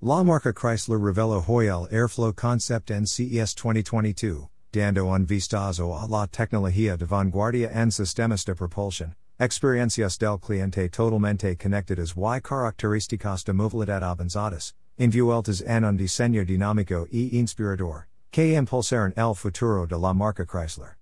La marca Chrysler revela hoy el airflow concept en CES 2022, dando un vistazo a la tecnología de vanguardia en sistemas de propulsión, experiencias del cliente totalmente conectadas y características de movilidad avanzadas, envueltas en un diseño dinámico e inspirador, que impulsaron el futuro de la marca Chrysler.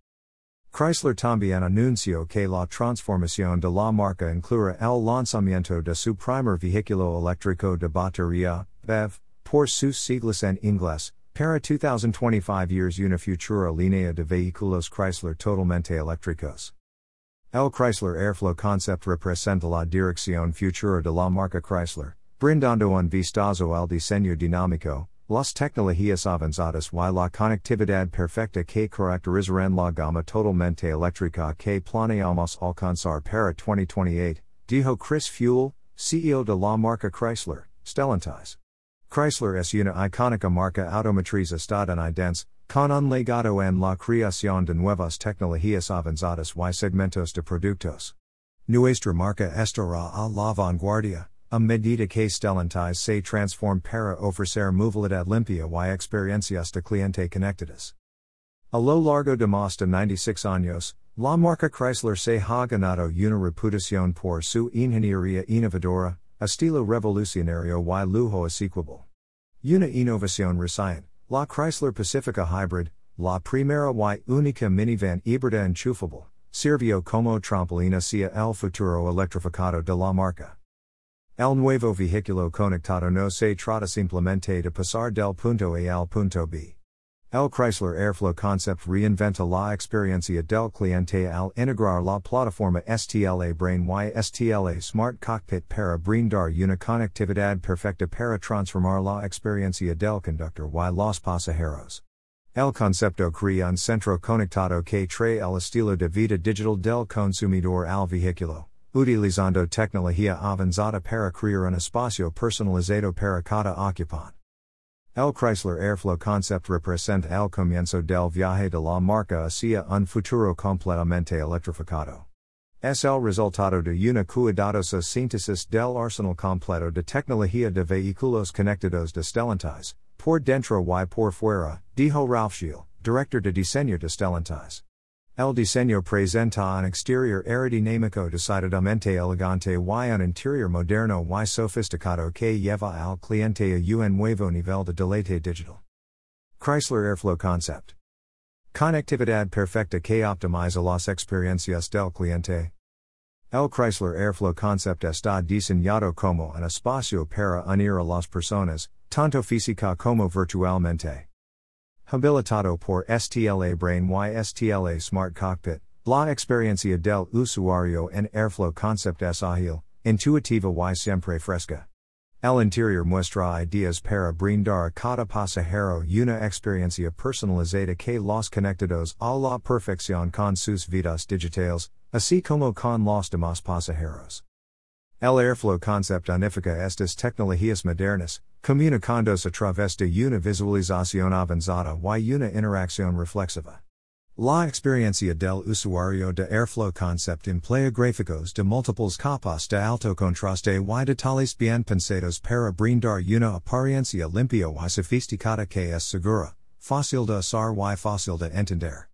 Chrysler también anunció que la transformación de la marca incluirá el lanzamiento de su primer vehículo eléctrico de batería, BEV, por sus siglas en inglés, para 2025 years una futura línea de vehículos Chrysler totalmente eléctricos. El Chrysler Airflow concept representa la dirección futura de la marca Chrysler, brindando un vistazo al diseño dinámico, las tecnologías avanzadas y la conectividad perfecta que caracterizarán la gama totalmente eléctrica que planeamos alcanzar para 2028, dijo Chris Feuell, CEO de la marca Chrysler, Stellantis. Chrysler es una icónica marca automotriz estadounidense, con un legado en la creación de nuevas tecnologías avanzadas y segmentos de productos. Nuestra marca estará a la vanguardia, a medida que Stellantis se transform para ofrecer movilidad limpia y experiencias de cliente conectadas. A lo largo de más de 96 años, la marca Chrysler se ha ganado una reputación por su ingeniería innovadora, estilo revolucionario y lujo asequible. Una innovación reciente, la Chrysler Pacifica Hybrid, la primera y única minivan híbrida enchufable, sirvió como trampolin hacia el futuro electrificado de la marca. El nuevo vehículo conectado no se trata simplemente de pasar del punto A al punto B. El Chrysler Airflow concept reinventa la experiencia del cliente al integrar la plataforma STLA Brain y STLA Smart Cockpit para brindar una conectividad perfecta para transformar la experiencia del conductor y los pasajeros. El concepto crea un centro conectado que trae el estilo de vida digital del consumidor al vehículo utilizando tecnología avanzada para crear un espacio personalizado para cada ocupante. El Chrysler Airflow concept representa el comienzo del viaje de la marca hacia un futuro completamente electrificado. Es el resultado de una cuidadosa síntesis del arsenal completo de tecnología de vehículos conectados de Stellantis, por dentro y por fuera, dijo Ralph Gilles, director de diseño de Stellantis. El diseño presenta un exterior aerodinámico decididamente elegante y un interior moderno y sofisticado que lleva al cliente a un nuevo nivel de deleite digital. Chrysler Airflow Concept. Conectividad perfecta que optimiza las experiencias del cliente. El Chrysler Airflow Concept está diseñado como un espacio para unir a las personas, tanto física como virtualmente. Habilitado por STLA Brain y STLA Smart Cockpit, la experiencia del usuario en Airflow Concept es ágil, intuitiva y siempre fresca. El interior muestra ideas para brindar a cada pasajero una experiencia personalizada que los conectados a la perfección con sus vidas digitales, así como con los demás pasajeros. El Airflow Concept unifica estas tecnologías modernas, comunicandos a través de una visualización avanzada y una interacción reflexiva. La experiencia del usuario de Airflow Concept emplea gráficos de múltiples capas de alto contraste y detalles bien pensados para brindar una apariencia limpia y sofisticada que es segura, fácil de usar y fácil de entender.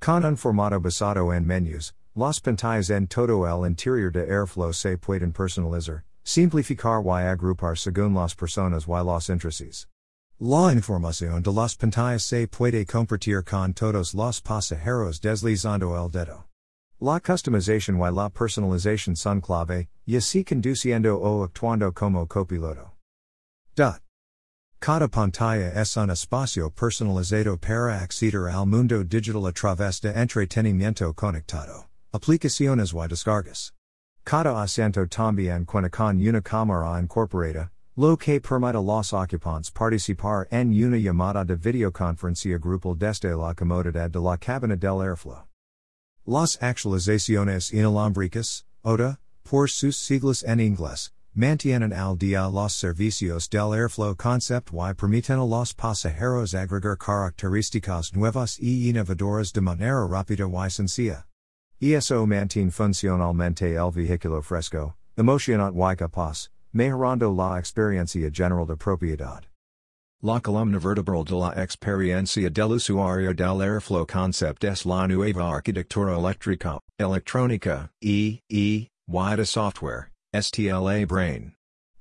Con un formato basado en menús, las pantallas en todo el interior de Airflow se pueden personalizar, Simplificar y agrupar según las personas y los intereses. La información de las pantallas se puede compartir con todos los pasajeros deslizando el dedo. La customización y la personalización son clave, y así conduciendo o actuando como copiloto. Dot. Cada pantalla es un espacio personalizado para acceder al mundo digital a través de entretenimiento conectado, aplicaciones y descargas. Cada asiento también cuenta con una cámara incorporada, lo que permite a los ocupantes participar en una llamada de videoconferencia grupal desde la comodidad de la cabina del airflow. Las actualizaciones inalámbricas, OTA, por sus siglas en inglés, mantienen al día los servicios del airflow concept y permiten a los pasajeros agregar características nuevas y innovadoras de manera rápida y sencilla. ESO mantiene funcionalmente el vehículo fresco, emocionante y capaz, mejorando la experiencia general de propiedad. La columna vertebral de la experiencia del usuario del airflow concept es la nueva arquitectura eléctrica, electrónica, e, e, y de software, STLA Brain.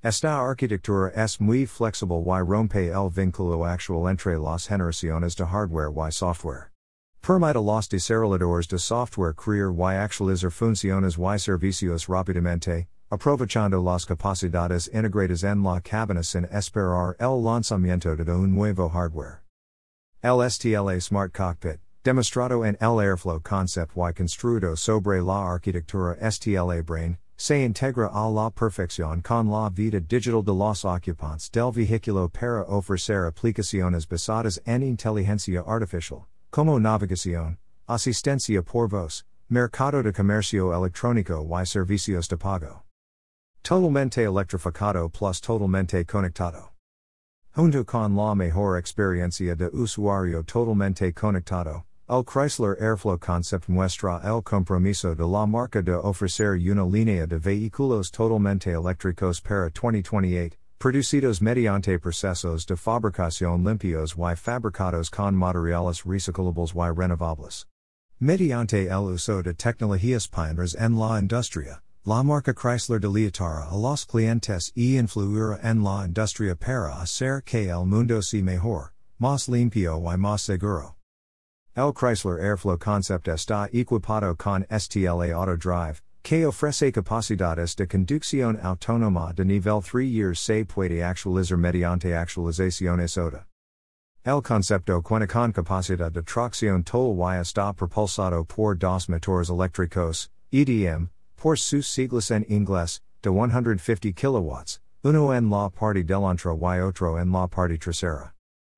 Esta arquitectura es muy flexible y rompe el vínculo actual entre las generaciones de hardware y software. Permite los desarrolladores de software crear y actualizar funciones y servicios rápidamente, aprovechando las capacidades integradas en la cabina sin esperar el lanzamiento de un nuevo hardware. El STLA Smart Cockpit, demostrado en el Airflow Concept y construido sobre la arquitectura STLA Brain, se integra a la perfección con la vida digital de los ocupantes del vehículo para ofrecer aplicaciones basadas en inteligencia artificial, como navegación, asistencia por voz, mercado de comercio electrónico y servicios de pago. Totalmente electrificado plus totalmente conectado. Junto con la mejor experiencia de usuario totalmente conectado, el Chrysler Airflow Concept muestra el compromiso de la marca de ofrecer una línea de vehículos totalmente eléctricos para 2028, producidos mediante procesos de fabricación limpios y fabricados con materiales reciclables y renovables. Mediante el uso de tecnologías pioneras en la industria, la marca Chrysler de deleitara a los clientes y influirá en la industria para hacer que el mundo sea mejor, más limpio y más seguro. El Chrysler Airflow Concept está equipado con STLA Auto Drive, que ofrece capacidades de conducción autónoma de nivel 3 years se puede actualizar mediante actualizaciones OTA. El concepto cuenta con capacidad de tracción total y está propulsado por dos motores eléctricos, EDM, por sus siglas en inglés, de 150 kilowatts, uno en la parte delantera y otro en la parte trasera.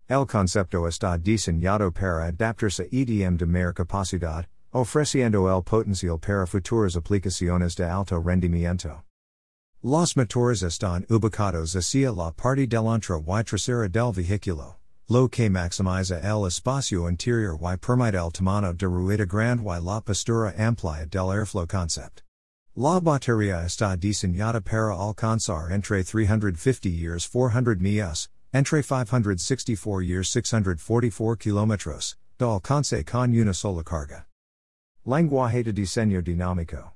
El concepto está diseñado para adaptarse a EDM de mayor capacidad, ofreciendo el potencial para futuras aplicaciones de alto rendimiento. Los motores están ubicados hacia la parte delantera y trasera del vehículo, lo que maximiza el espacio interior y permite el tamaño de rueda grande y la postura amplia del airflow concept. La batería está diseñada para alcanzar entre 350 years 400 millas, entre 564 years 644 kilómetros, de alcance con una sola carga. Lenguaje de diseño dinámico.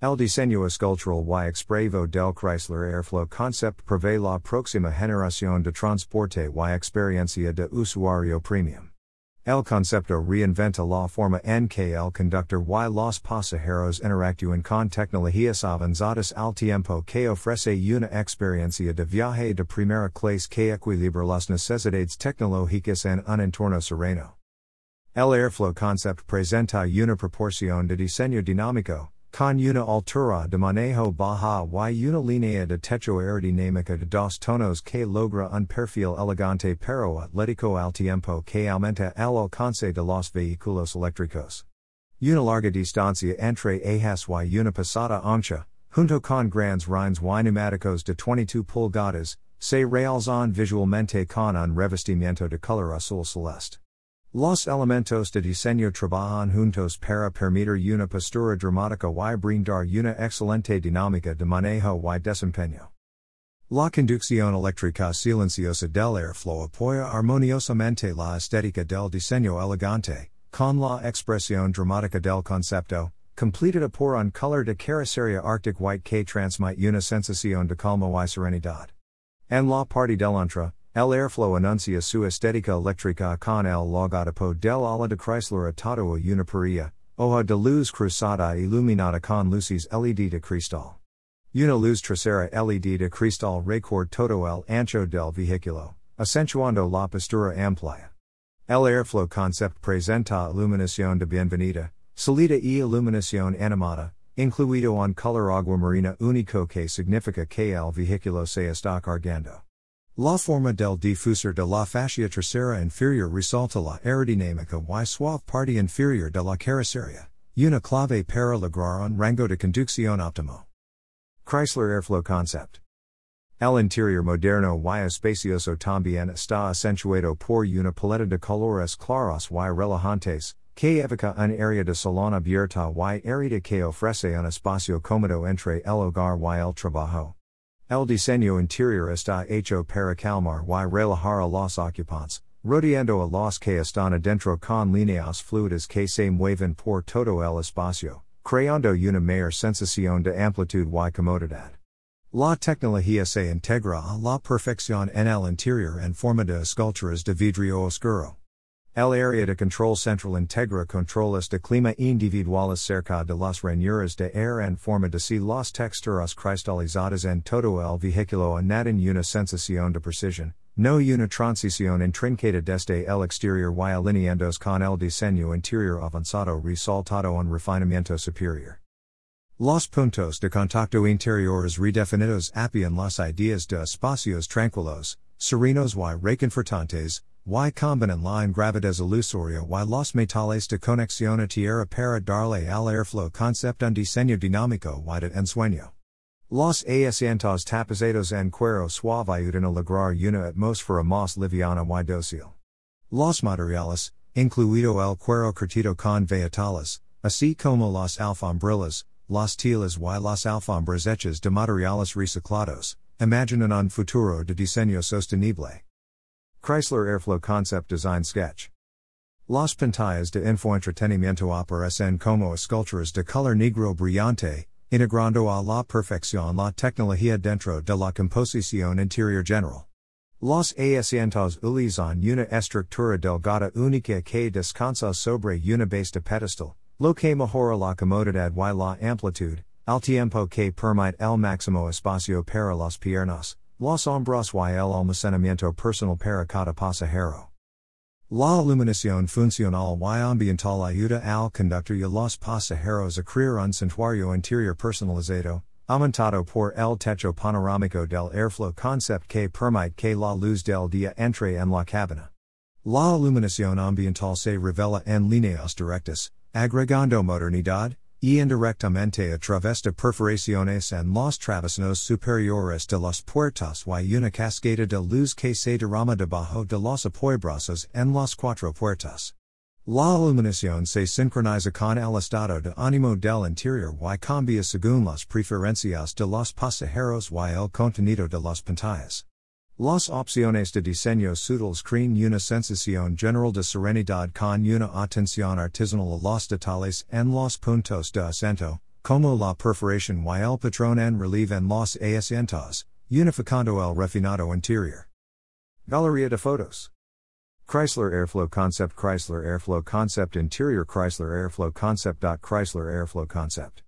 El diseño escultural y expresivo del Chrysler Airflow Concept prevé la próxima generación de transporte y experiencia de usuario premium. El concepto reinventa la forma en que el conductor y los pasajeros interactúan con tecnologías avanzadas al tiempo que ofrece una experiencia de viaje de primera clase que equilibra las necesidades tecnológicas en un entorno sereno. El Airflow Concept presenta una proporción de diseño dinámico, con una altura de manejo baja y una línea de techo aerodinámica de dos tonos que logra un perfil elegante pero atlético al tiempo que aumenta el alcance de los vehículos eléctricos. Una larga distancia entre ejes y una pasada ancha, junto con grandes rines y neumáticos de 22 pulgadas, se realzan visualmente con un revestimiento de color azul celeste. Los elementos de diseño trabajan juntos para permitir una postura dramática y brindar una excelente dinámica de manejo y desempeño. La conducción eléctrica silenciosa del airflow apoya armoniosamente la estética del diseño elegante, con la expresión dramática del concepto, completada por un color de carrocería arctic white que transmite una sensación de calma y serenidad. En la parte delantra, El airflow anuncia su estética eléctrica con el logotipo del ala de Chrysler atado a una perilla, hoja de luz cruzada iluminada con luces LED de cristal. Una luz trasera LED de cristal record todo el ancho del vehículo, acentuando la postura amplia. El airflow concept presenta iluminación de bienvenida, salida y iluminación animada, incluido un color agua marina único que significa que el vehículo se está cargando. La forma del difusor de la fascia trasera inferior resalta la aerodinámica y suave parte inferior de la carrocería, una clave para lograr un rango de conducción óptimo. Chrysler Airflow Concept El interior moderno y espacioso también está acentuado por una paleta de colores claros y relajantes, que evoca un área de salón abierta y árida que ofrece un espacio cómodo entre el hogar y el trabajo. El diseño interior está hecho para calmar y relajar a los ocupantes, rodeando a los que están adentro con líneas fluidas que se mueven por todo el espacio, creando una mayor sensación de amplitud y comodidad. La tecnología se integra a la perfección en el interior en forma de esculturas de vidrio oscuro. El área de control central integra controles de clima individuales cerca de las ranuras de air en forma de si las texturas cristalizadas en todo el vehículo añaden una sensación de precisión, no una transición intrincada desde el exterior y alineados con el diseño interior avanzado resaltado un refinamiento superior. Los puntos de contacto interiores redefinidos apian las ideas de espacios tranquilos, serenos y reconfortantes, y combinan la gravidez ilusoria y los metales de conexión tierra para darle al airflow concept un diseño dinámico y de ensueño. Los asientos tapizados en cuero suave ayudan a lograr una atmósfera más liviana y dócil. Los materiales, incluido el cuero curtido con vegetales, así como las alfombrillas, las telas y las alfombras hechas de materiales reciclados, imaginan un futuro de diseño sostenible. Chrysler Airflow Concept Design Sketch. Las pantallas de infoentretenimiento aparecen como esculturas de color negro brillante, integrando a la perfección la tecnología dentro de la composición interior general. Los asientos utilizan una estructura delgada única que descansa sobre una base de pedestal, lo que mejora la comodidad y la amplitud, al tiempo que permite el máximo espacio para las piernas, Los hombros y el almacenamiento personal para cada pasajero. La iluminación funcional y ambiental ayuda al conductor y los pasajeros a crear un santuario interior personalizado, aumentado por el techo panorámico del airflow concept que permite que la luz del día entre en la cabina. La iluminación ambiental se revela en líneas directas, agregando modernidad, y indirectamente a través de perforaciones en los travesanos superiores de las puertas y una cascada de luz que se derrama debajo de los apoyabrazos en las cuatro puertas. La iluminación se sincroniza con el estado de ánimo del interior y cambia según las preferencias de los pasajeros y el contenido de las pantallas. Las opciones de diseño sutiles crean una sensación general de serenidad con una atención artesanal a los detalles en los puntos de acento, como la perforación y el patrón en relieve en los asientos, unificando el refinado interior. Galería de fotos. Chrysler Airflow Concept Chrysler Airflow Concept Interior Chrysler Airflow Concept. Chrysler Airflow Concept